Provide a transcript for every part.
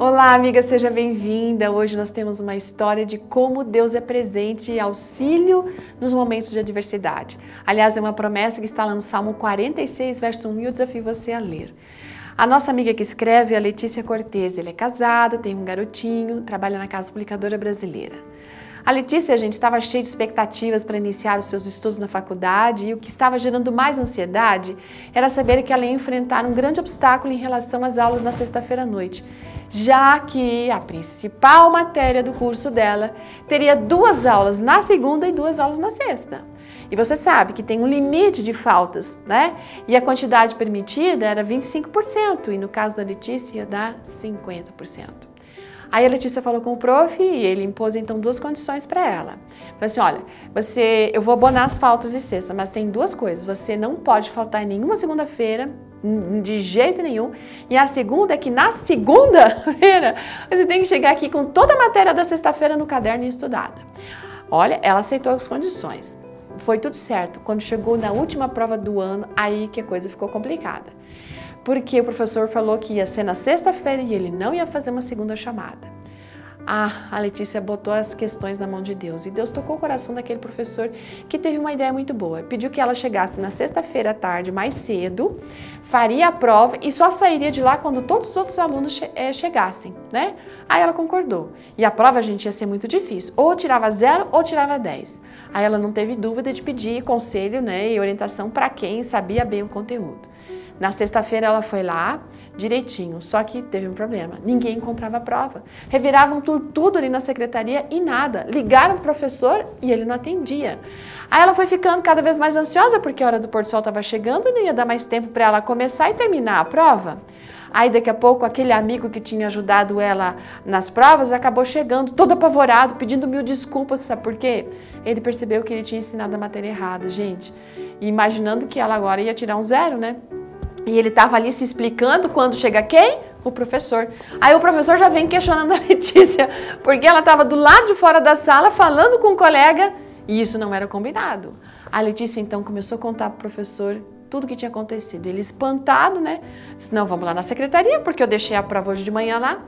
Olá, amiga, seja bem-vinda. Hoje nós temos uma história de como Deus é presente e auxílio nos momentos de adversidade. Aliás, é uma promessa que está lá no Salmo 46, verso 1, e eu desafio você a ler. A nossa amiga que escreve é a Letícia Cortez. Ela é casada, tem um garotinho, trabalha na Casa Publicadora Brasileira. A Letícia, gente, estava cheia de expectativas para iniciar os seus estudos na faculdade e o que estava gerando mais ansiedade era saber que ela ia enfrentar um grande obstáculo em relação às aulas na sexta-feira à noite já que a principal matéria do curso dela teria duas aulas na segunda e duas aulas na sexta. E você sabe que tem um limite de faltas, né? E a quantidade permitida era 25%, e no caso da Letícia ia dar 50%. Aí a Letícia falou com o prof e ele impôs então duas condições para ela. Falou assim: olha, você, eu vou abonar as faltas de sexta, mas tem duas coisas. Você não pode faltar em nenhuma segunda-feira, de jeito nenhum. E a segunda é que na segunda-feira você tem que chegar aqui com toda a matéria da sexta-feira no caderno e estudada. Olha, ela aceitou as condições. Foi tudo certo. Quando chegou na última prova do ano, aí que a coisa ficou complicada porque o professor falou que ia ser na sexta-feira e ele não ia fazer uma segunda chamada. Ah, a Letícia botou as questões na mão de Deus e Deus tocou o coração daquele professor que teve uma ideia muito boa. Pediu que ela chegasse na sexta-feira à tarde, mais cedo, faria a prova e só sairia de lá quando todos os outros alunos che é, chegassem, né? Aí ela concordou. E a prova, gente, ia ser muito difícil. Ou tirava zero ou tirava 10. Aí ela não teve dúvida de pedir conselho né, e orientação para quem sabia bem o conteúdo. Na sexta-feira ela foi lá direitinho, só que teve um problema. Ninguém encontrava a prova. Reviravam tudo, tudo ali na secretaria e nada. Ligaram o professor e ele não atendia. Aí ela foi ficando cada vez mais ansiosa porque a hora do pôr do sol estava chegando, não ia dar mais tempo para ela começar e terminar a prova. Aí daqui a pouco aquele amigo que tinha ajudado ela nas provas acabou chegando todo apavorado, pedindo mil desculpas, sabe por quê? Ele percebeu que ele tinha ensinado a matéria errada, gente. E imaginando que ela agora ia tirar um zero, né? E ele estava ali se explicando quando chega quem? O professor. Aí o professor já vem questionando a Letícia, porque ela estava do lado de fora da sala falando com o um colega e isso não era combinado. A Letícia então começou a contar para o professor tudo o que tinha acontecido. Ele espantado, né? Disse, não, vamos lá na secretaria, porque eu deixei a prova hoje de manhã lá.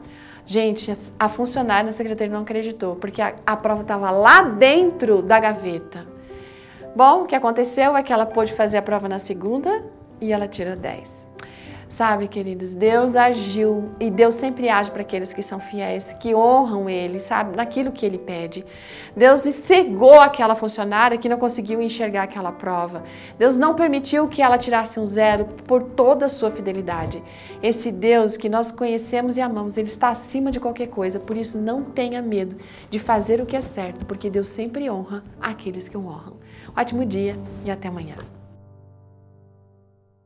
Gente, a funcionária na secretaria não acreditou, porque a, a prova estava lá dentro da gaveta. Bom, o que aconteceu é que ela pôde fazer a prova na segunda, e ela tirou 10. Sabe, queridos, Deus agiu e Deus sempre age para aqueles que são fiéis, que honram Ele, sabe, naquilo que Ele pede. Deus cegou aquela funcionária que não conseguiu enxergar aquela prova. Deus não permitiu que ela tirasse um zero por toda a sua fidelidade. Esse Deus que nós conhecemos e amamos, Ele está acima de qualquer coisa, por isso não tenha medo de fazer o que é certo, porque Deus sempre honra aqueles que o honram. Ótimo dia e até amanhã.